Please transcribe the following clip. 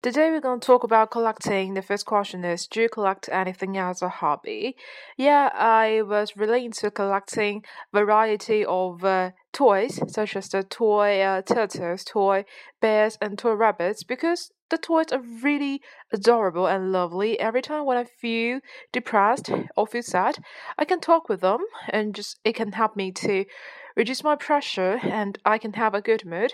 Today we're going to talk about collecting. The first question is Do you collect anything as a hobby? Yeah, I was really into collecting variety of uh, toys, such as the toy uh, turtles, toy bears, and toy rabbits, because the toys are really adorable and lovely. Every time when I feel depressed or feel sad, I can talk with them, and just it can help me to reduce my pressure, and I can have a good mood.